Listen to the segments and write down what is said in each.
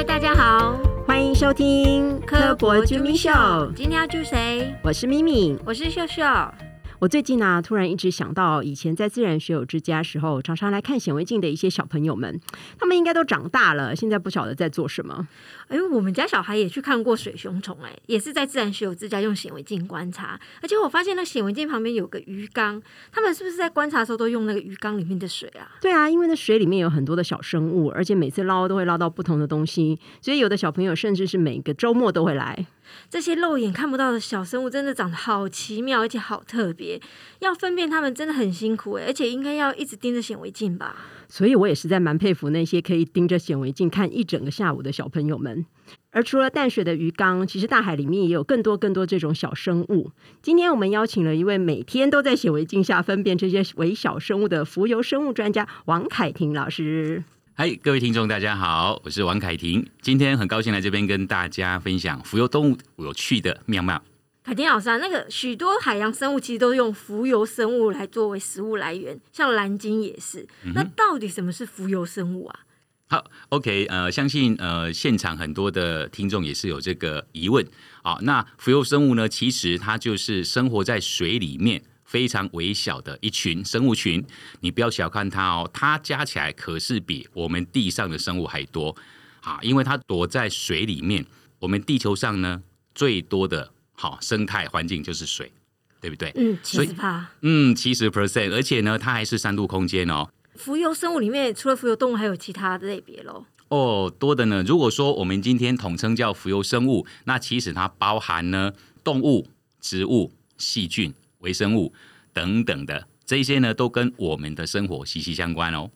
位大家好，欢迎收听科博啾咪秀，今天要救谁？我是咪咪，我是秀秀。我最近呢，突然一直想到以前在自然学友之家时候，常常来看显微镜的一些小朋友们，他们应该都长大了，现在不晓得在做什么。哎，我们家小孩也去看过水熊虫，哎，也是在自然学友之家用显微镜观察，而且我发现那显微镜旁边有个鱼缸，他们是不是在观察的时候都用那个鱼缸里面的水啊？对啊，因为那水里面有很多的小生物，而且每次捞都会捞到不同的东西，所以有的小朋友甚至是每个周末都会来。这些肉眼看不到的小生物，真的长得好奇妙，而且好特别，要分辨它们真的很辛苦哎，而且应该要一直盯着显微镜吧。所以我也实在蛮佩服那些可以盯着显微镜看一整个下午的小朋友们。而除了淡水的鱼缸，其实大海里面也有更多更多这种小生物。今天我们邀请了一位每天都在显微镜下分辨这些微小生物的浮游生物专家王凯婷老师。嗨，各位听众，大家好，我是王凯婷。今天很高兴来这边跟大家分享浮游动物有趣的妙妙。凯婷老师啊，那个许多海洋生物其实都用浮游生物来作为食物来源，像蓝鲸也是。那到底什么是浮游生物啊？好，OK，呃，相信呃现场很多的听众也是有这个疑问啊。那浮游生物呢，其实它就是生活在水里面非常微小的一群生物群。你不要小看它哦，它加起来可是比我们地上的生物还多啊，因为它躲在水里面。我们地球上呢最多的。好，生态环境就是水，对不对？嗯，七十帕。嗯，七十 percent，而且呢，它还是三度空间哦。浮游生物里面，除了浮游动物，还有其他的类别喽？哦，多的呢。如果说我们今天统称叫浮游生物，那其实它包含呢动物、植物、细菌、微生物等等的这些呢，都跟我们的生活息息相关哦。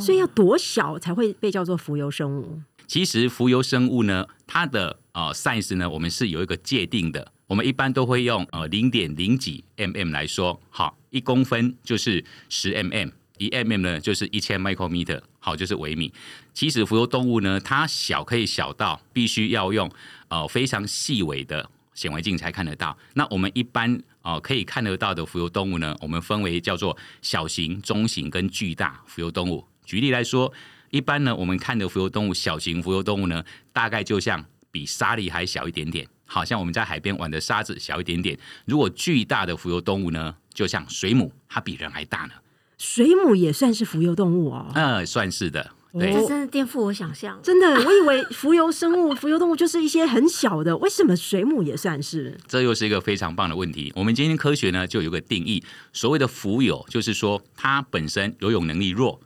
所以要多小才会被叫做浮游生物？其实浮游生物呢，它的呃 size 呢，我们是有一个界定的。我们一般都会用呃零点零几 mm 来说，好，一公分就是十 mm，一 mm 呢就是一千 micrometer，好，就是微米。其实浮游动物呢，它小可以小到必须要用呃非常细微的显微镜才看得到。那我们一般呃可以看得到的浮游动物呢，我们分为叫做小型、中型跟巨大浮游动物。举例来说，一般呢我们看的浮游动物，小型浮游动物呢，大概就像比沙粒还小一点点。好像我们在海边玩的沙子小一点点。如果巨大的浮游动物呢，就像水母，它比人还大呢。水母也算是浮游动物哦。嗯，算是的。对，这真的颠覆我想象。真的，我以为浮游生物、浮游动物就是一些很小的，为什么水母也算是？这又是一个非常棒的问题。我们今天科学呢，就有个定义，所谓的浮游，就是说它本身游泳能力弱，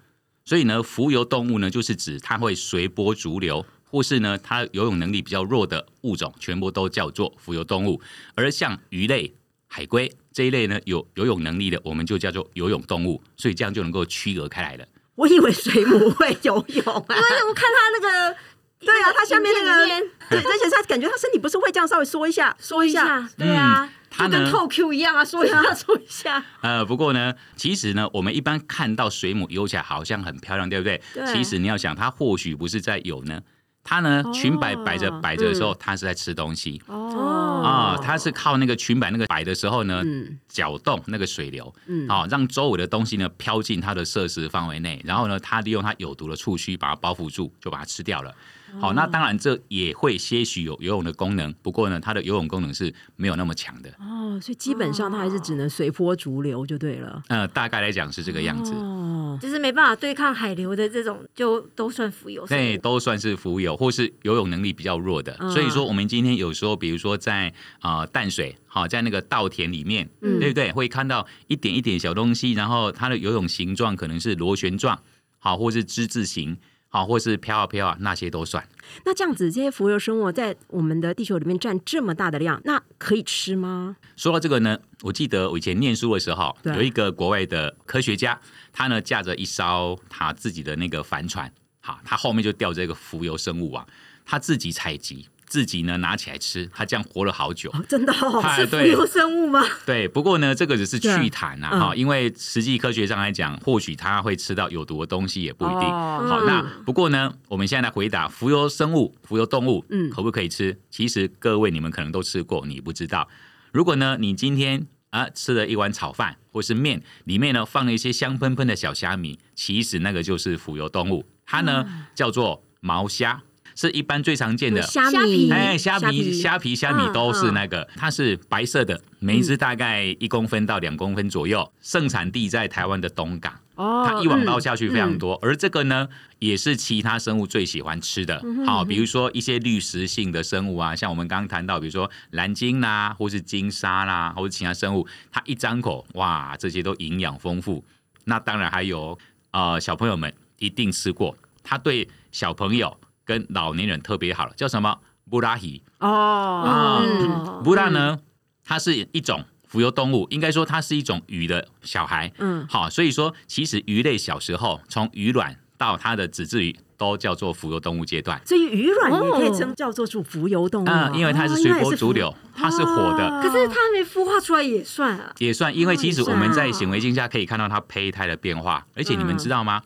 所以呢，浮游动物呢，就是指它会随波逐流。或是呢，它游泳能力比较弱的物种，全部都叫做浮游动物。而像鱼类、海龟这一类呢，有游泳能力的，我们就叫做游泳动物。所以这样就能够区隔开来了。我以为水母会游泳，因为我看他那个，对啊，他下面那个，对，而且他感觉他身体不是会这样稍微缩一下，缩一下，对啊，他跟透 Q 一样啊，缩一下，缩一下。呃，不过呢，其实呢，我们一般看到水母游起来好像很漂亮，对不对？对。其实你要想，它或许不是在游呢。它呢，裙摆摆着摆着的时候，它是在吃东西。哦，啊，它是靠那个裙摆那个摆的时候呢，搅动那个水流，啊，让周围的东西呢飘进它的摄食范围内，然后呢，它利用它有毒的触须把它包覆住，就把它吃掉了。好，那当然这也会些许有游泳的功能，不过呢，它的游泳功能是没有那么强的。哦，所以基本上它还是只能随波逐流就对了。呃，大概来讲是这个样子。哦，就是没办法对抗海流的这种，就都算浮游。对，都算是浮游，或是游泳能力比较弱的。所以说，我们今天有时候，比如说在啊淡水，好在那个稻田里面，对不对？会看到一点一点小东西，然后它的游泳形状可能是螺旋状，好，或是之字形。啊，或是飘啊飘啊，那些都算。那这样子，这些浮游生物在我们的地球里面占这么大的量，那可以吃吗？说到这个呢，我记得我以前念书的时候，有一个国外的科学家，他呢驾着一艘他自己的那个帆船，好，他后面就吊着一个浮游生物啊，他自己采集。自己呢拿起来吃，它这样活了好久，真的 是浮游生物吗？对，不过呢，这个只是趣谈啊，哈，因为实际科学上来讲，或许它会吃到有毒的东西也不一定。好，那不过呢，我们现在来回答浮游生物、浮游动物，嗯，可不可以吃？其实各位你们可能都吃过，你不知道。如果呢，你今天啊吃了一碗炒饭或是面，里面呢放了一些香喷喷的小虾米，其实那个就是浮游动物，它呢叫做毛虾。是一般最常见的。虾虾皮。米，哎，虾皮、皮。虾皮、虾米嗯都是那个，它是白色的，每一只大概一公分到两公分左右，盛产地在台湾的东港，哦，它一网捞嗯下去非常多。而这个呢，也是其他生物最喜欢吃的。好，比如说一些滤食性的生物啊，像我们刚刚谈到，比如说蓝鲸啦，或是金鲨啦，或是其他生物，它一张口，哇，这些都营养丰富。那当然还有呃，小朋友们一定吃过，它对小朋友跟老年人特别好了，叫什么？布拉希。哦，布拉呢，它是一种浮游动物，应该说它是一种鱼的小孩。嗯，好，所以说其实鱼类小时候从鱼卵到它的子质鱼都叫做浮游动物阶段。所以鱼卵也可以哦称叫做是浮游动物因为它是随波逐流，它是活的。哦可是它还没孵化出来也算啊。也算，因为其实我们在哦显微镜下可以看到它胚胎的变化，而且你们嗯知道吗？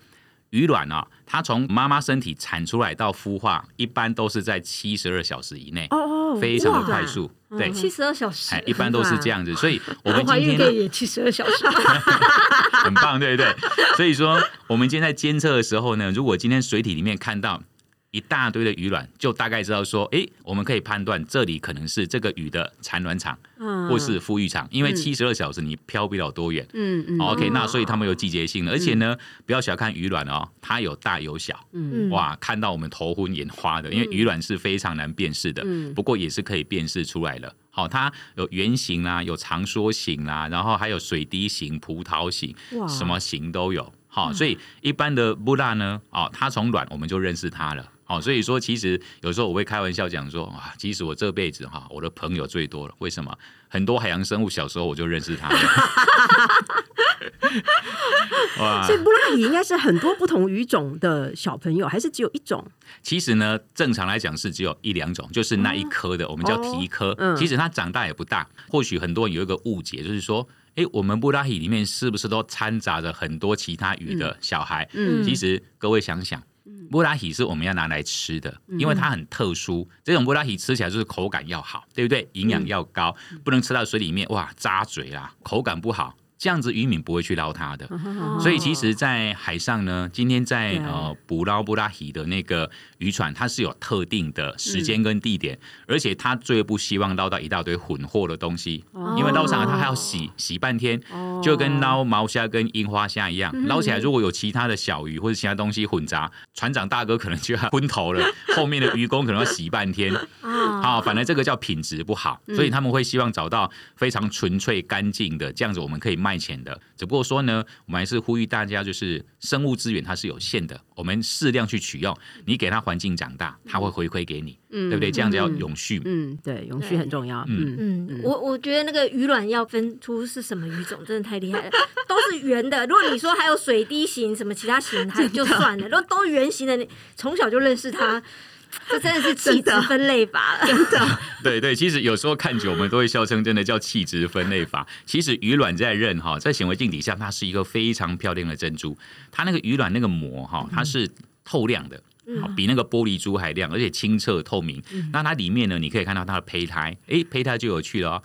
鱼卵啊，它从妈妈身体产出来到孵化，一般都是在七十二小时以内，哦哦，非常的快速。对，七十二小时哎，，一般都是这样子，所以我们今天也七十二小时。很棒，对不对？所以说，我们今天在监测的时候呢，如果今天水体里面看到一大堆的鱼卵，就大概知道说，哎，我们可以判断这里可能是这个鱼的产卵场嗯或是孵育场，因为嗯七十二小时你飘不了多远。嗯嗯哦 OK，哦那所以它们有季节性的，而且呢，不要小看鱼卵哦，它有大有小，嗯嗯，哇，看到我们头昏眼花的，因为鱼卵是非常难辨识的，嗯不过也是可以辨识出来了。好，它有圆形啦，有长梭形啦，然后还有水滴形、葡萄形，什么形都有。好，所以一般的布拉呢，哦，它从卵我们就认识它了。好，所以说其实有时候我会开玩笑讲说，啊，其实我这辈子哈，我的朋友最多了。为什么？很多海洋生物小时候我就认识它了。哇所以布拉鱼应该是很多不同鱼种的小朋友，还是只有一种？其实呢，正常来讲是只有一两种，就是那一颗的，我们叫蹄科。嗯其实它长大也不大。或许很多人有一个误解，就是说，哎，我们布拉希里面是不是都掺杂着很多其他鱼的小孩？嗯其实各位想想。布拉希是我们要拿来吃的，因为它很特殊。这种布拉希吃起来就是口感要好，对不对？营养要高，不能吃到水里面哇扎嘴啦，口感不好。这样子渔民不会去捞它的。所以其实，在海上呢，今天在呃捕捞布拉希的那个渔船，它是有特定的时间跟地点，而且它最不希望捞到一大堆混货的东西，因为捞上来它还要洗洗半天，就跟捞毛虾跟樱花虾一样，捞起来如果有其他的小鱼或者其他东西混杂，船长大哥可能就要昏头了，后面的渔工可能要洗半天。啊，好，反正这个叫品质不好，所以他们会希望找到非常纯粹干净的，这样子我们可以卖钱的。只不过说呢，我们还是呼吁大家，就是生物资源它是有限的，我们适量去取用。你给它环境长大，它会回馈给你，对不对？这样子要永续。嗯，对，永续很重要。嗯嗯嗯，我我觉得那个鱼卵要分出是什么鱼种，真的太厉害了，都是圆的。如果你说还有水滴形什么其他形，还就算了。如果都圆形的，你从小就认识它，这真的是气质分类法了。真的 对对，其实有时候看久，我们都会笑称真的叫气质分类法。其实鱼卵在刃哈，在显微镜底下，它是一个非常漂亮的珍珠。它那个鱼卵那个膜哈，它是透亮的。好比那个玻璃珠还亮，而且清澈透明。那它里面呢，你可以看到它的胚胎，诶，胚胎就有趣了哦。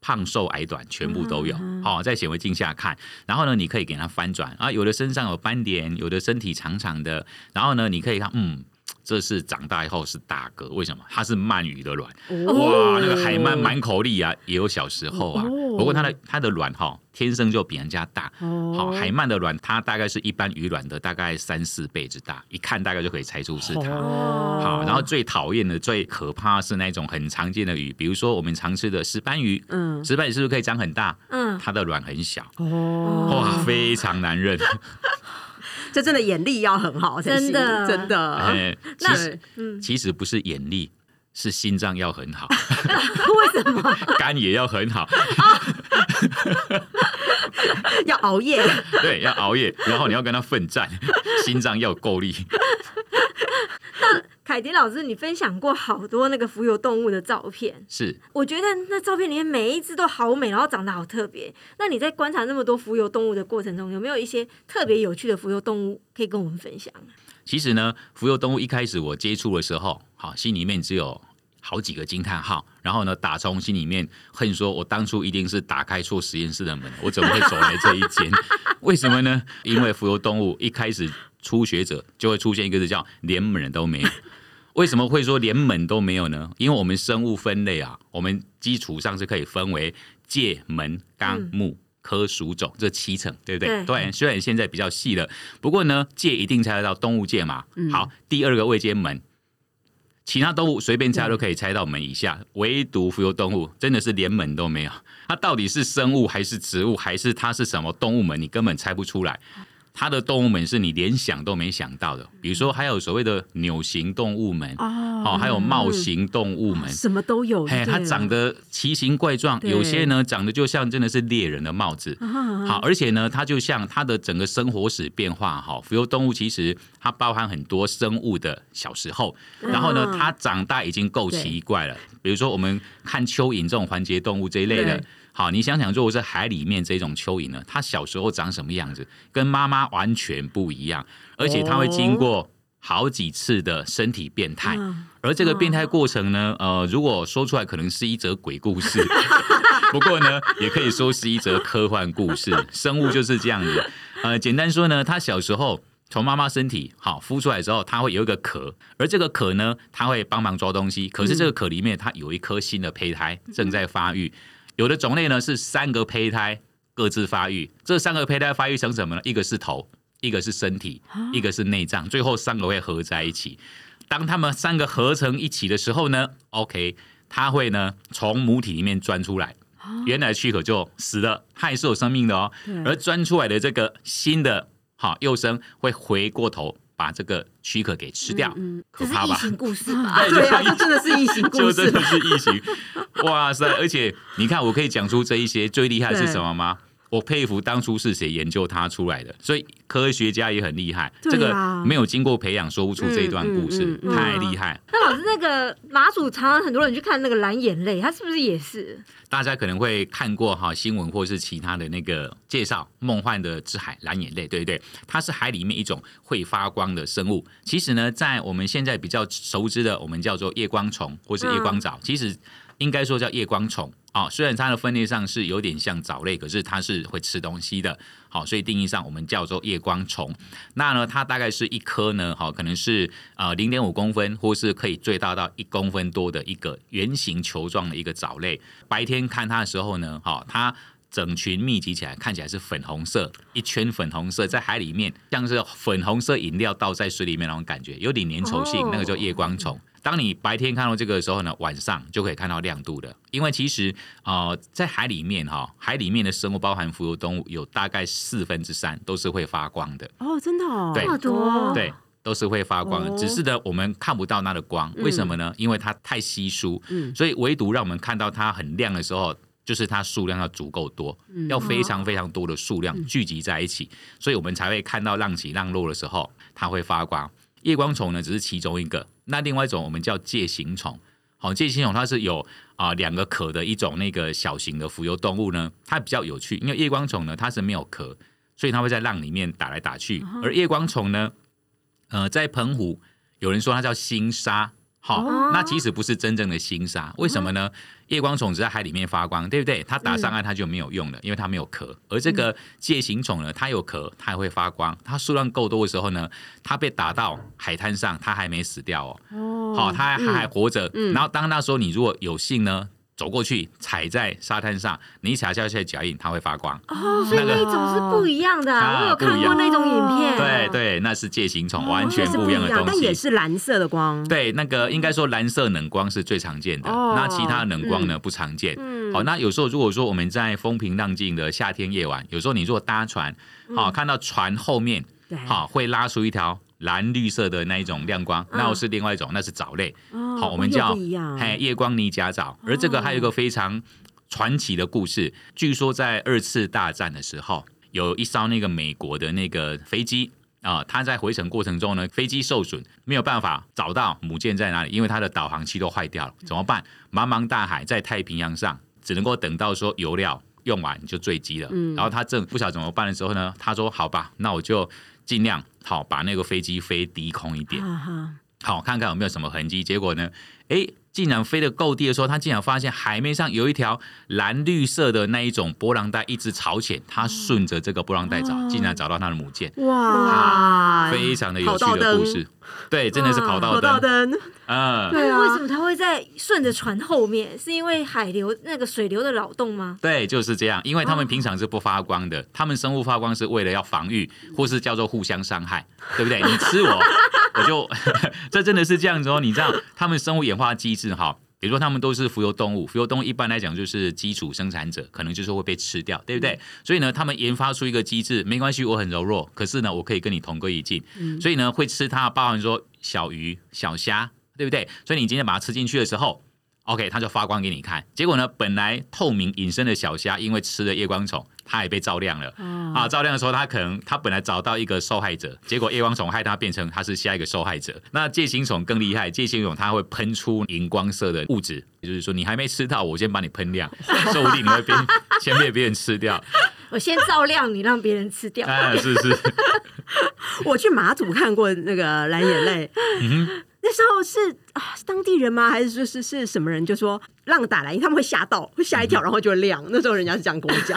胖瘦矮短全部都有，好、在显微镜下看，然后呢，你可以给它翻转啊，有的身上有斑点，有的身体长长的，然后呢，你可以看，嗯，这是长大以后是大哥，为什么？它是鳗鱼的卵，哇，那个海鳗满口粒啊，也有小时候啊，哦。不过它的它的卵哈、天生就比人家大，哦。好，海鳗的卵它大概是一般鱼卵的大概三四倍之大，一看大概就可以猜出是它。哦。好，然后最讨厌的、最可怕的是那种很常见的鱼，比如说我们常吃的石斑鱼，嗯。石斑鱼是不是可以长很大？嗯，它的卵很小，哦，哇，非常难认。这真的眼力要很好才行，真的真的。哎，其那其实不是眼力，是心脏要很好，为什么？肝也要很好，要熬夜，对，要熬夜，然后你要跟他奋战，心脏要够力。凯迪老师，你分享过好多那个浮游动物的照片，是，我觉得那照片里面每一只都好美，然后长得好特别。那你在观察那么多浮游动物的过程中，有没有一些特别有趣的浮游动物可以跟我们分享？其实呢，浮游动物一开始我接触的时候，好，心里面只有好几个惊叹号，然后呢，打从心里面恨说，我当初一定是打开错实验室的门，我怎么会走来这一间？为什么呢？因为浮游动物一开始初学者就会出现一个字叫连门都没有。为什么会说连门都没有呢？因为我们生物分类啊，我们基础上是可以分为界、门、纲、目。科属种这七层，对不对？对，虽然现在比较细了，不过呢，界一定猜得到动物界嘛。好，第二个位阶门，其他动物随便猜都可以猜到门以下，唯独浮游动物真的是连门都没有。它到底是生物还是植物，还是它是什么动物门？你根本猜不出来。它的动物门是你连想都没想到的，比如说还有所谓的扭形动物门哦，还有帽形动物门，什么都有。嘿，它长得奇形怪状，有些呢长得就像真的是猎人的帽子。好，而且呢，它就像它的整个生活史变化哈，浮游动物其实它包含很多生物的小时候，然后呢，它长大已经够奇怪了。比如说我们看蚯蚓这种环节动物这一类的。好，你想想，如果是海里面这种蚯蚓呢，它小时候长什么样子，跟妈妈完全不一样，而且它会经过好几次的身体变态，而这个变态过程呢，呃，如果说出来可能是一则鬼故事，不过呢，也可以说是一则科幻故事。生物就是这样子，呃，简单说呢，它小时候从妈妈身体好孵出来之后，它会有一个壳，而这个壳呢，它会帮忙抓东西，可是这个壳里面它有一颗新的胚胎正在发育。有的种类呢是三个胚胎各自发育，这三个胚胎发育成什么呢？一个是头，一个是身体，一个是内脏，最后三个会合在一起。当它们三个合成一起的时候呢，OK，它会呢从母体里面钻出来，原来躯壳就死了，它也是有生命的哦。而钻出来的这个新的好幼生会回过头。把这个躯壳给吃掉，可怕吧？异形故事吧？对啊，这真的是异形故事，就真的是异形。哇塞！而且你看，我可以讲出这一些最厉害是什么吗？我佩服当初是谁研究它出来的，所以科学家也很厉害。这个没有经过培养说不出这一段故事，太厉害。那老师，那个马祖常常很多人去看那个蓝眼泪，它是不是也是？大家可能会看过哈新闻或是其他的那个介绍，梦幻的之海蓝眼泪，对不对？它是海里面一种会发光的生物。其实呢，在我们现在比较熟知的，我们叫做夜光虫或是夜光藻，其实应该说叫夜光虫。啊，虽然它的分类上是有点像藻类，可是它是会吃东西的。好，所以定义上我们叫做夜光虫。那呢，它大概是一颗呢，好，可能是呃零点五公分，或是可以最大到一公分多的一个圆形球状的一个藻类。白天看它的时候呢，好，它整群密集起来，看起来是粉红色，一圈粉红色，在海里面像是粉红色饮料倒在水里面那种感觉，有点粘稠性，那个叫夜光虫。当你白天看到这个的时候呢，晚上就可以看到亮度的。因为其实呃，在海里面哈，海里面的生物包含浮游动物有大概四分之三都是会发光的。哦，真的哦，多，对，都是会发光的。只是呢，我们看不到它的光，为什么呢？因为它太稀疏，嗯所以唯独让我们看到它很亮的时候，就是它数量要足够多，要非常非常多的数量聚集在一起，所以我们才会看到浪起浪落的时候它会发光。夜光虫呢，只是其中一个。那另外一种我们叫介形虫，好，介形虫它是有啊两个壳的一种那个小型的浮游动物呢，它比较有趣，因为夜光虫呢它是没有壳，所以它会在浪里面打来打去。而夜光虫呢，呃，在澎湖有人说它叫星沙。好，那其实不是真正的星沙，为什么呢？夜光虫只在海里面发光，对不对？它打上岸它就没有用了，因为它没有壳。而这个介形虫呢，它有壳，它还会发光。它数量够多的时候呢，它被打到海滩上，它还没死掉哦。哦好，它还还活着。然后当那时候你如果有幸呢？走过去踩在沙滩上，你踩下去的脚印，它会发光。哦，所以那一种是不一样的。我有看过那种影片。对对，那是介形虫，完全不一样的东西。但也是蓝色的光。对，那个应该说蓝色冷光是最常见的。那其他冷光呢不常见。好，那有时候如果说我们在风平浪静的夏天夜晚，有时候你如果搭船，好看到船后面，好会拉出一条。蓝绿色的那一种亮光，那我是另外一种，那是藻类。好，我们叫嘿夜光泥甲藻。而这个还有一个非常传奇的故事，据说在二次大战的时候，有一艘那个美国的那个飞机啊，它在回程过程中呢，飞机受损，没有办法找到母舰在哪里，因为它的导航器都坏掉了，怎么办？茫茫大海在太平洋上，只能够等到说油料用完就坠机了。然后他正不晓得怎么办的时候呢，他说：“好吧，那我就。”尽量好把那个飞机飞低空一点，好看看有没有什么痕迹。结果呢，哎，竟然飞得够低的时候，他竟然发现海面上有一条蓝绿色的那一种波浪带一直朝前，他顺着这个波浪带找，竟然找到他的母舰，哇，非常的有趣的故事。对，真的是跑道跑道灯，灯，嗯，对啊为什么它会在顺着船后面？是因为海流那个水流的扰动吗？对，就是这样。因为他们平常是不发光的，他们生物发光是为了要防御，或是叫做互相伤害，对不对？你吃我，我就 这真的是这样子哦。你知道他们生物演化机制哈？比如说，他们都是浮游动物，浮游动物一般来讲就是基础生产者，可能就是会被吃掉，对不对？所以呢，他们研发出一个机制，没关系，我很柔弱，可是呢，我可以跟你同归于尽，所以呢，会吃它，包含说小鱼、小虾，对不对？所以你今天把它吃进去的时候。OK，它就发光给你看。结果呢，本来透明隐身的小虾，因为吃了夜光虫，它也被照亮了。啊，照亮的时候，他可能他本来找到一个受害者，结果夜光虫害他变成他是下一个受害者。那戒心虫更厉害，戒心虫它会喷出荧光色的物质，也就是说你还没吃到，我先把你喷亮，说不定你会被先被别人吃掉。我先照亮你，让别人吃掉。哎，是是，我去马祖看过那个蓝眼泪，那时候是啊，是当地人吗？还是说是是什么人？就说浪打来，他们会吓到，会吓一跳，然后就会亮。那时候人家是这样跟我讲。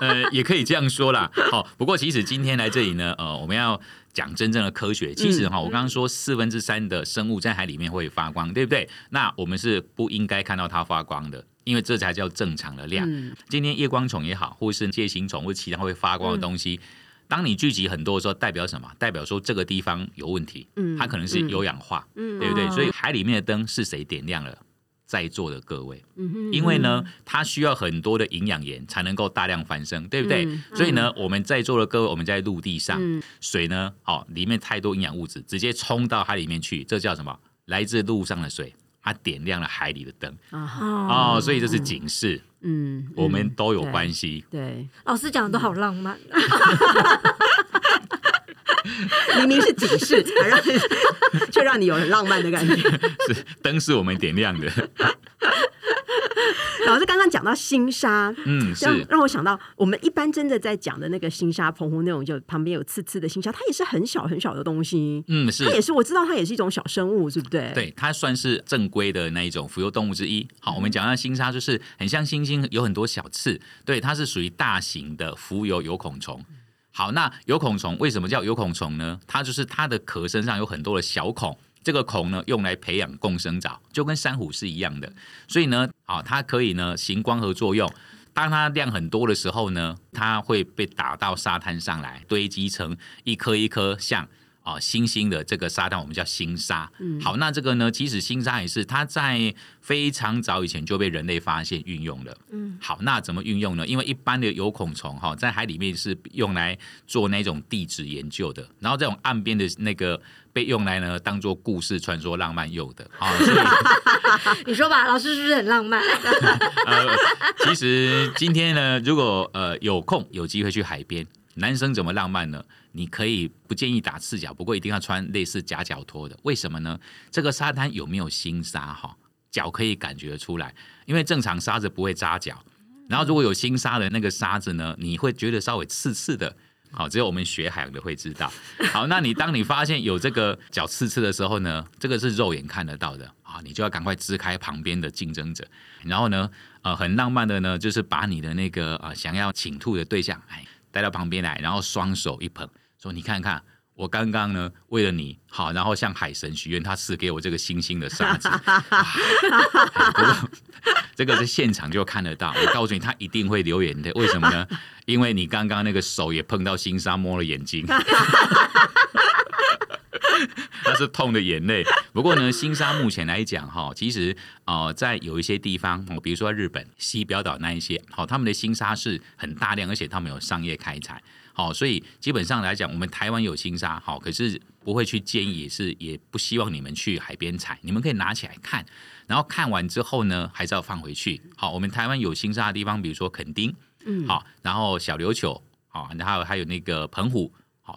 呃，也可以这样说啦。好，不过其实今天来这里呢，呃，我们要讲真正的科学。其实哈，我刚刚说四分之三的生物在海里面会发光，对不对？那我们是不应该看到它发光的，因为这才叫正常的量。嗯今天夜光虫也好，或是介形虫或其他会发光的东西。当你聚集很多的时候，代表什么？代表说这个地方有问题，嗯它可能是有氧化，嗯对不对？哦所以海里面的灯是谁点亮了？在座的各位，嗯哼因为呢，它需要很多的营养盐才能够大量繁生，对不对？嗯所以呢，我们在座的各位，我们在陆地上，嗯水呢，哦，里面太多营养物质，直接冲到海里面去，这叫什么？来自陆上的水，它点亮了海里的灯啊，哦，哦，所以这是警示，嗯，我们嗯都有对关系。对，老师讲的都好浪漫。明明是警示，才让 却让你有很浪漫的感觉。是灯是我们点亮的，老师刚刚讲到星沙，嗯，是，让我想到我们一般真的在讲的那个星沙，澎湖那种就旁边有刺刺的星沙，它也是很小很小的东西。嗯，是。它也是，我知道它也是一种小生物，对不对？，对，它算是正规的那一种浮游动物之一。好，我们讲到星沙，就是很像星星，有很多小刺。对，它是属于大型的浮游有孔虫。好，那有孔虫为什么叫有孔虫呢？它就是它的壳身上有很多的小孔，这个孔呢用来培养共生藻，就跟珊瑚是一样的。所以呢，啊，它可以呢行光合作用。当它量很多的时候呢，它会被打到沙滩上来，堆积成一颗一颗像啊星星的这个沙滩，我们叫星沙。好，那这个呢，其实星沙也是它在非常早以前就被人类发现运用了。嗯，好，那怎么运用呢？因为一般的有孔虫哈，在海里面是用来做那种地质研究的，然后这种岸边的那个被用来呢当做故事传说浪漫用的啊，所以 你说吧，老师是不是很浪漫？呃，其实今天呢，如果呃有空有机会去海边，男生怎么浪漫呢？你可以不建议打赤脚，不过一定要穿类似夹脚拖的。为什么呢？这个沙滩有没有新沙哈？脚可以感觉出来，因为正常沙子不会扎脚，然后如果有新沙的那个沙子呢，你会觉得稍微刺刺的。好，只有我们学海洋的会知道。好，那你当你发现有这个脚刺刺的时候呢，这个是肉眼看得到的啊，你就要赶快支开旁边的竞争者，然后呢，呃，很浪漫的呢，就是把你的那个呃想要请吐的对象，哎，带到旁边来，然后双手一捧，说你看看。我刚刚呢，为了你好，然后向海神许愿，他赐给我这个星星的沙子。这个是现场就看得到，我告诉你，他一定会流眼泪。为什么呢？因为你刚刚那个手也碰到星沙，摸了眼睛。那是痛的眼泪。不过呢，新沙目前来讲哈，其实呃，在有一些地方，哦，比如说日本西表岛那一些，好，他们的新沙是很大量，而且他们有商业开采，好，所以基本上来讲，我们台湾有新沙，好，可是不会去建议，也是也不希望你们去海边采，你们可以拿起来看，然后看完之后呢，还是要放回去。好，我们台湾有新沙的地方，比如说垦丁，嗯好，然后小琉球，好，然后还有那个澎湖。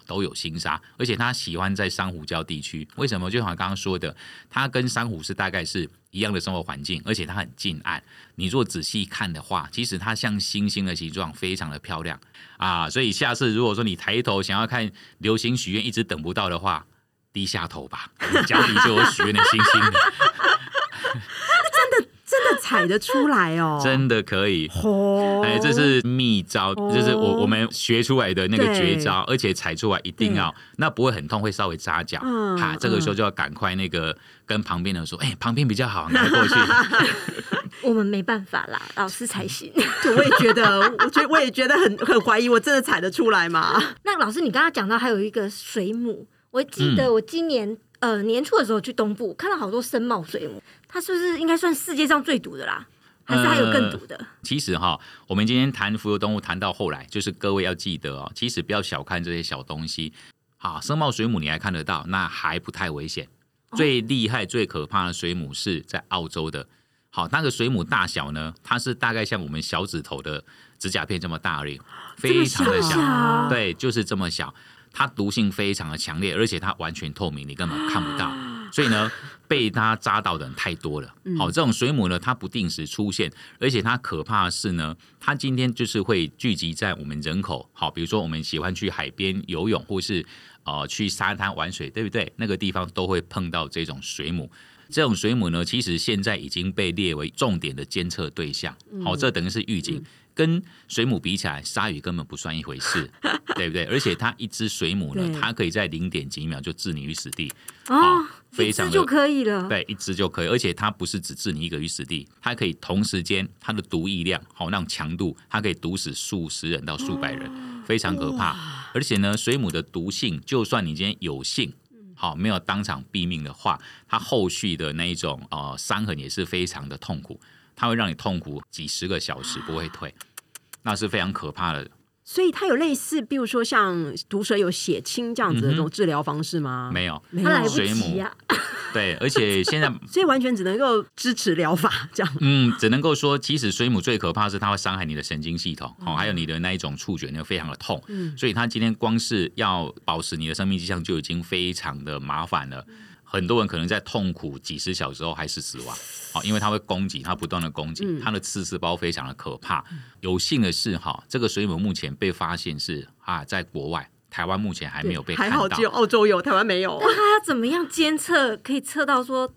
都有新沙，而且它喜欢在珊瑚礁地区。为什么？就好像刚刚说的，它跟珊瑚是大概是一样的生活环境，而且它很近岸。你如果仔细看的话，其实它像星星的形状，非常的漂亮啊。所以下次如果说你抬头想要看流星许愿，一直等不到的话，低下头吧，脚底就有许愿的星星。踩得出来哦，真的可以。哦，哎，这是秘招，就是我我们学出来的那个绝招，而且踩出来一定要，那不会很痛，会稍微扎脚。嗯哈，这个时候就要赶快那个跟旁边的人说，哎，旁边比较好，拿过去。我们没办法啦，老师才行。我也觉得，我觉我也觉得很很怀疑，我真的踩得出来吗？那老师，你刚刚讲到还有一个水母，我记得我今年、呃年初的时候去东部看到好多深茂水母，它是不是应该算世界上最毒的啦？还是还有更毒的？其实哈，我们今天谈浮游动物谈到后来，就是各位要记得哦，其实不要小看这些小东西。好，生茂水母你还看得到，那还不太危险。最厉害、最可怕的水母是在澳洲的。好，那个水母大小呢？它是大概像我们小指头的指甲片这么大而已，非常的小小对，就是这么小。它毒性非常的强烈，而且它完全透明，你根本看不到。所以呢，被它扎到的人太多了。好，这种水母呢，它不定时出现，而且它可怕的是呢，它今天就是会聚集在我们人口。好，比如说我们喜欢去海边游泳，或是呃去沙滩玩水，对不对？那个地方都会碰到这种水母。这种水母呢，其实现在已经被列为重点的监测对象。好，这等于是预警。跟水母比起来，鲨鱼根本不算一回事，对不对？而且它一只水母呢，它可以在零点几秒就置你于死地，哦好，非常的就可以了。对，一只就可以。而且它不是只置你一个于死地，它可以同时间它的毒液量，好那种强度，它可以毒死数十人到数百人，非常可怕。而且呢，水母的毒性，就算你今天有幸。哦，没有当场毙命的话，他后续的那一种呃伤痕也是非常的痛苦，他会让你痛苦几十个小时不会退，那是非常可怕的。所以它有类似，比如说像毒蛇有血清这样子的这种治疗方式吗？没有，没它来不水母及啊！对，而且 现在 所以完全只能够支持疗法这样。嗯，只能够说，其实水母最可怕是它会伤害你的神经系统，哦，还有你的那一种触觉，那个非常的痛。嗯所以它今天光是要保持你的生命迹象就已经非常的麻烦了。很多人可能在痛苦几十小时后还是死亡，好，因为它会攻击，它不断的攻击，嗯它的刺丝包非常的可怕。有幸的是，哈，这个水母目前被发现是啊，在国外，台湾目前还没有被看到还好只。有澳洲有，台湾没有。那它要怎么样监测，可以测到说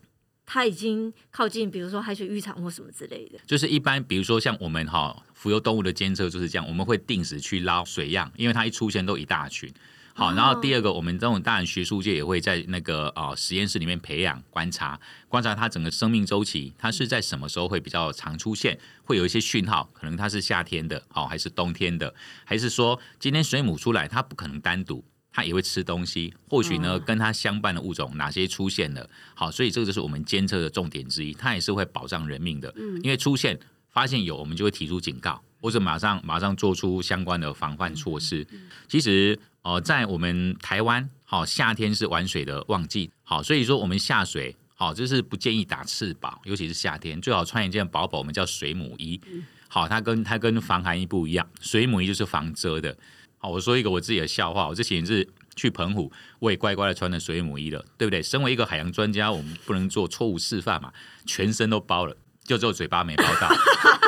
它已经靠近，比如说海水浴场或什么之类的？就是一般，比如说像我们哈浮游动物的监测就是这样，我们会定时去捞水样，因为它一出现都一大群。好，然后第二个，我们这种当然学术界也会在那个呃实验室里面培养观察，观察它整个生命周期，它是在什么时候会比较常出现，会有一些讯号，可能它是夏天的，好还是冬天的，还是说今天水母出来，它不可能单独。它也会吃东西，或许呢，跟它相伴的物种哪些出现了？好，所以这个就是我们监测的重点之一，它也是会保障人命的。因为出现发现有，我们就会提出警告，或者马上马上做出相关的防范措施。其实，呃，在我们台湾，好、夏天是玩水的旺季，好，所以说我们下水，好、就是不建议打翅膀，尤其是夏天，最好穿一件薄薄，我们叫水母衣。好，它跟它跟防寒衣不一样，水母衣就是防遮的。好，我说一个我自己的笑话，我之前是去澎湖，我也乖乖的穿着水母衣了，对不对？身为一个海洋专家，我们不能做错误示范嘛，全身都包了，就只有嘴巴没包到，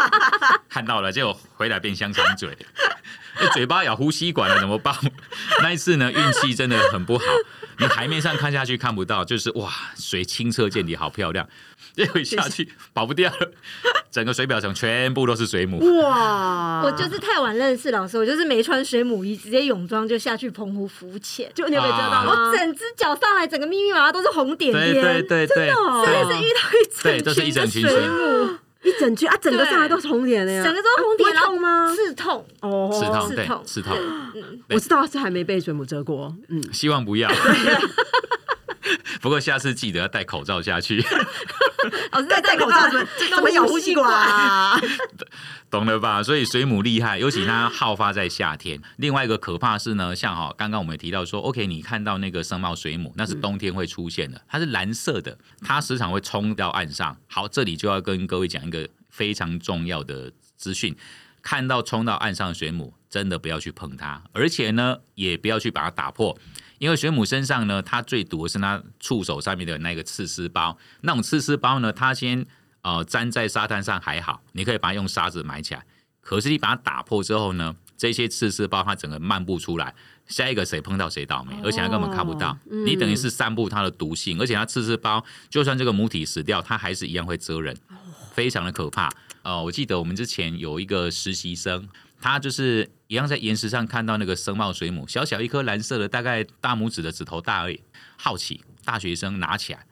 看到了，结果回来变香肠嘴。哎嘴巴咬呼吸管了，怎么办？那一次呢，运气真的很不好。你海面上看下去看不到，就是哇，水清澈见底，好漂亮。结果一下去跑不掉了，整个水表层全部都是水母。哇！我就是太晚认识老师，我就是没穿水母衣，直接泳装就下去澎湖浮潜。就你有被遮到啊？我整只脚上来，整个密密麻麻都是红点点，对对对对，哦真的是遇到一对，整这是一整群水母，一整句啊，整个上来都是红点的呀，整个都是红点，痛吗？刺痛，哦，刺痛，对刺痛，刺痛。嗯，我知道是还没被水母蛰过，嗯，希望不要。不过下次记得要戴口罩下去，老师在戴口罩怎么怎么咬呼吸管啊？懂了吧？所以水母厉害，尤其它好发在夏天。另外一个可怕是呢，像哈刚刚我们也提到说，OK，你看到那个深茂水母，那是冬天会出现的，它是蓝色的，它时常会冲到岸上。好，这里就要跟各位讲一个非常重要的资讯。看到冲到岸上的水母，真的不要去碰它，而且呢，也不要去把它打破，因为水母身上呢，它最毒的是它触手上面的那个刺丝包。那种刺丝包呢，它先呃粘在沙滩上还好，你可以把它用沙子埋起来。可是你把它打破之后呢，这些刺丝包它整个漫步出来，下一个谁碰到谁倒霉，而且它根本看不到。嗯你等于是散布它的毒性，而且它刺丝包就算这个母体死掉，它还是一样会蜇人。非常的可怕。呃，我记得我们之前有一个实习生，他就是一样在岩石上看到那个生茂水母，小小一颗蓝色的，大概大拇指的指头大而已。好奇，大学生拿起来，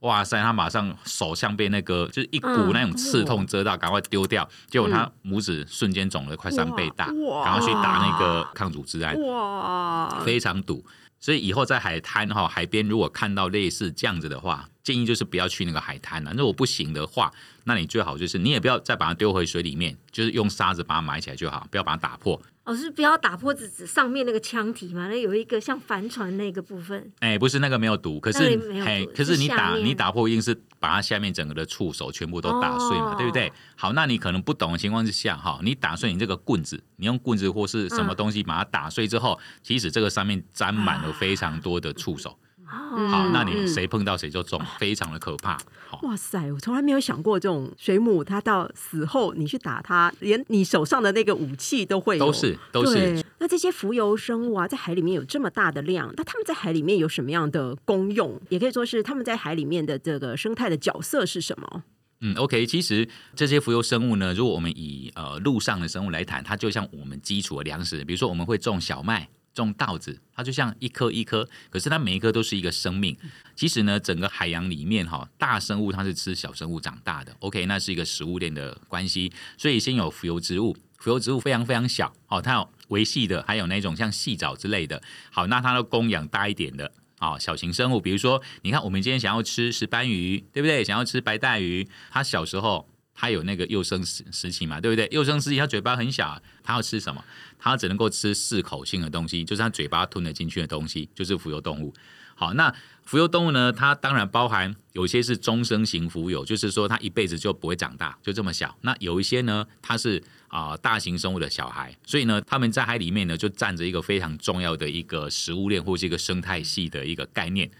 哇塞，他马上手像被那个就是一股嗯那种刺痛遮到，赶快丢掉。结果他拇指瞬间肿了快三倍大，哇赶快去打那个抗组织胺。哇，非常堵。所以以后在海滩哈海边，如果看到类似这样子的话，建议就是不要去那个海滩了。如果不行的话，那你最好就是你也不要再把它丢回水里面，就是用沙子把它埋起来就好，不要把它打破。哦，是不要打破纸纸上面那个腔体嘛？那有一个像帆船那个部分，哎、不是那个没有毒，可是哎可是你打你打破一定是把它下面整个的触手全部都打碎嘛，哦对不对？好，那你可能不懂的情况之下，哈，你打碎你这个棍子，你用棍子或是什么嗯东西把它打碎之后，其实这个上面沾满了非常多的触手。哦，好，那你嗯谁碰到谁就中，非常的可怕。好，哇塞！我从来没有想过，这种水母它到死后，你去打它，连你手上的那个武器都会有都是都是。那这些浮游生物啊，在海里面有这么大的量，那它们在海里面有什么样的功用？也可以说是它们在海里面的这个生态的角色是什么？嗯，OK，其实这些浮游生物呢，如果我们以呃陆上的生物来谈，它就像我们基础的粮食，比如说我们会种小麦。种稻子，它就像一颗一颗，可是它每一颗都是一个生命。其实呢，整个海洋里面哈，大生物它是吃小生物长大的。OK，那是一个食物链的关系。所以先有浮游植物，浮游植物非常非常小，哦，它有维系的，还有那种像细藻之类的。好，那它的供养大一点的，啊、小型生物，比如说，你看我们今天想要吃石斑鱼，对不对？想要吃白带鱼，它小时候它有那个幼生时时期嘛，对不对？幼生时期它嘴巴很小，它要吃什么？它只能够吃适口性的东西，就是它嘴巴吞得进去的东西，就是浮游动物。好，那浮游动物呢？它当然包含有些是终生型浮游，就是说它一辈子就不会长大，就这么小。那有一些呢，它是啊、大型生物的小孩，所以呢，它们在海里面呢就占着一个非常重要的一个食物链或是一个生态系的一个概念。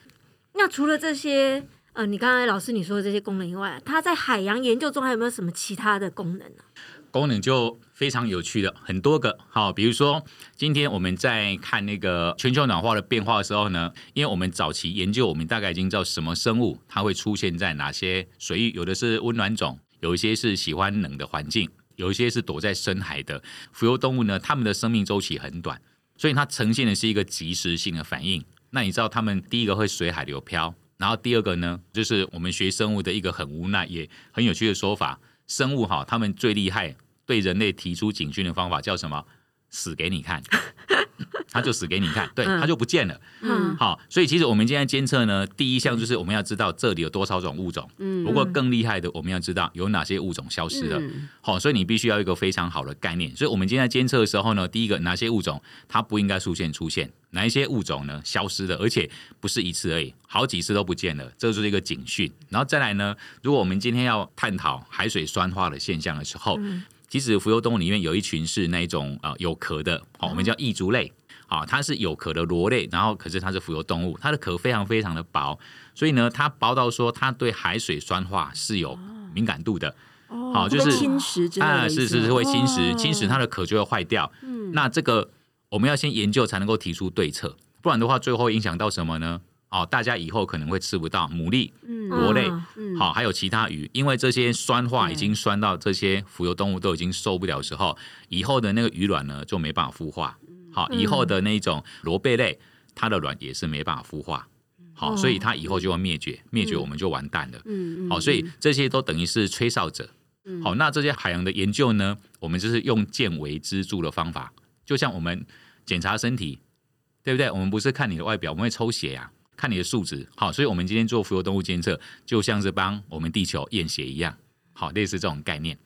那除了这些，呃，你刚才老师你说的这些功能以外，它在海洋研究中还有没有什么其他的功能呢？功能就非常有趣的很多个。好，比如说今天我们在看那个全球暖化的变化的时候呢，因为我们早期研究，我们大概已经知道什么生物它会出现在哪些水域，有的是温暖种，有一些是喜欢冷的环境，有一些是躲在深海的浮游动物呢，它们的生命周期很短，所以它呈现的是一个及时性的反应。那你知道它们第一个会随海流漂，然后第二个呢，就是我们学生物的一个很无奈也很有趣的说法，生物哈，他们最厉害对人类提出警讯的方法叫什么？死给你看，他就死给你看，对，嗯他就不见了。嗯好，所以其实我们今天监测呢，第一项就是我们要知道这里有多少种物种。嗯不过更厉害的，我们要知道有哪些物种消失了。嗯好，所以你必须要一个非常好的概念。所以我们今天在监测的时候呢，第一个哪些物种它不应该出现出现，哪一些物种呢消失了，而且不是一次而已，好几次都不见了，这就是一个警讯。然后再来呢，如果我们今天要探讨海水酸化的现象的时候，其实浮游动物里面有一群是那一种呃有壳的，好、我们叫异足类。啊，它是有壳的螺类，然后可是它是浮游动物，它的壳非常非常的薄，所以呢，它薄到说它对海水酸化是有敏感度的。哦好就是侵蚀啊，是是是会侵蚀，哦侵蚀它的壳就会坏掉。嗯那这个我们要先研究才能够提出对策，不然的话，最后影响到什么呢？哦，大家以后可能会吃不到牡蛎、螺类，嗯好、还有其他鱼，因为这些酸化已经酸到这些浮游动物都已经受不了的时候，以后的那个鱼卵呢就没办法孵化。好，以后的那一种螺贝类，它的卵也是没办法孵化。好，所以它以后就要灭绝，灭绝我们就完蛋了。嗯嗯好，所以这些都等于是吹哨者。好，那这些海洋的研究呢，我们就是用见微知著的方法，就像我们检查身体，对不对？我们不是看你的外表，我们会抽血呀、看你的数值。好，所以我们今天做浮游动物监测，就像是帮我们地球验血一样。好，类似这种概念。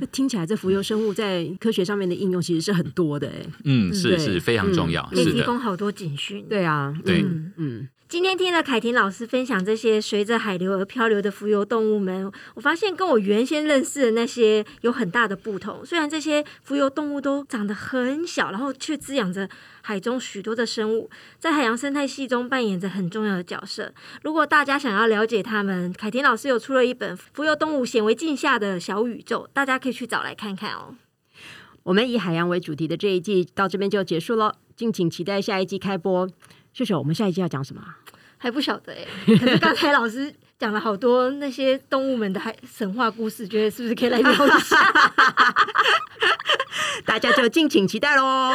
那听起来这浮游生物在科学上面的应用其实是很多的哎。嗯，是是非常重要，可以是。提供好多警讯。对啊，对嗯嗯，今天听了凯婷老师分享这些随着海流而漂流的浮游动物们，我发现跟我原先认识的那些有很大的不同。虽然这些浮游动物都长得很小，然后却滋养着海中许多的生物，在海洋生态系中扮演着很重要的角色。如果大家想要了解它们，凯婷老师有出了一本《浮游动物显微镜下的小宇宙》，大家可以去找来看看哦。我们以海洋为主题的这一季到这边就结束了，敬请期待下一季开播。秀秀，我们下一季要讲什么啊？还不晓得哎，可是刚才老师讲了好多那些动物们的海神话故事，觉得是不是可以来聊一下？大家就敬请期待喽。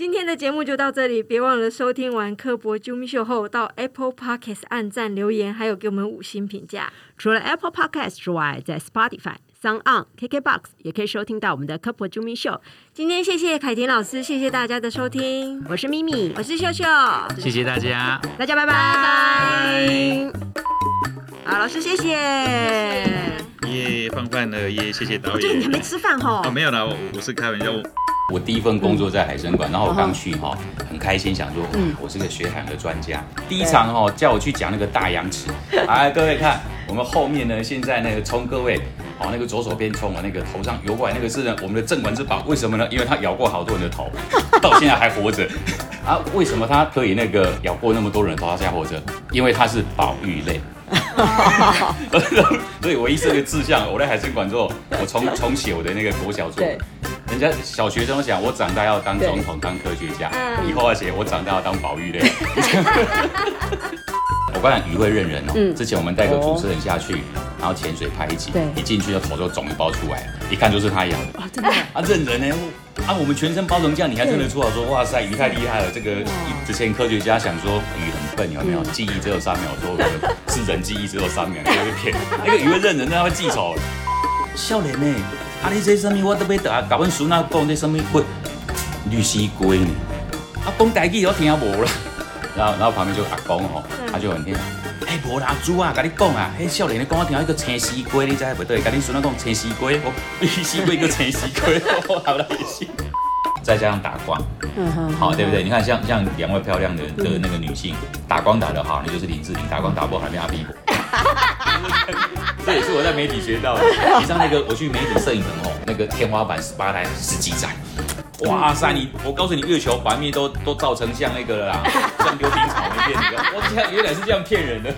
今天的节目就到这里，别忘了收听完科博 j u m i 秀后，到 Apple Podcast 按赞留言，还有给我们五星评价。除了 Apple Podcast 之外，在 Spotify、Sound On、KKBox 也可以收听到我们的科普 j u m i 秀。今天谢谢凯婷老师，谢谢大家的收听，我是咪咪，我是秀秀，谢谢大家，大家拜拜。好，老师谢谢。耶，放饭了耶，谢谢导这你还演。没吃饭哦，哈？没有啦，我我是开玩笑。我我第一份工作在海参馆，然后我刚去哈，很开心，想说，嗯，我是个学海的专家。第一场哈，叫我去讲那个大洋池，来 各位看，我们后面呢，现在那个冲各位，哦，那个左手边冲啊，那个头上游过来那个是呢，我们的镇馆之宝，为什么呢？因为它咬过好多人的头，到现在还活着。啊，为什么它可以那个咬过那么多人的头，它现在活着？因为它是保育类。所以我一设个志向，我在海参馆之后，我重重写我的那个国小作文对。人家小学生想，我长大要当总统、当科学家，嗯以后要写我长大要当保育类。我刚才鱼会认人哦，嗯之前我们带个主持人下去，然后潜水拍一集对，一进去就头就肿一包出来，一看就是他养的。啊，真的。啊，认人呢？啊，我们全身包成这样，你还认得出来？说哇塞，鱼太厉害了！这个之前科学家想说鱼很笨，有没有？记忆只有三秒，说是人记忆只有三秒，那个骗那个鱼会认人，那会记仇。少年呢？啊，你这什么？我都要打，甲阮孙仔讲这什么龟？绿蜥龟呢？啊，讲台语我听无啦。然后，然后旁边就阿公吼，他就很听。哎，无啦，猪啊，甲你讲啊，迄少年你讲我听一个青丝龟，你知不对？甲你孙仔讲青丝龟，我绿蜥龟个青丝龟，好了也行。再加上打光，嗯哼，好，对不对？你看像像两位漂亮的的那个女性，打光打得好，你就是林志玲；打光打不好，还变阿 B 伯。这也是我在媒体学到的。你像那个我去媒体摄影棚哦，那个天花板十八台十几盏，哇塞！你我告诉你，月球环面都都造成像那个了啦，像溜冰场那片，你知道？我天，原来是这样骗人的。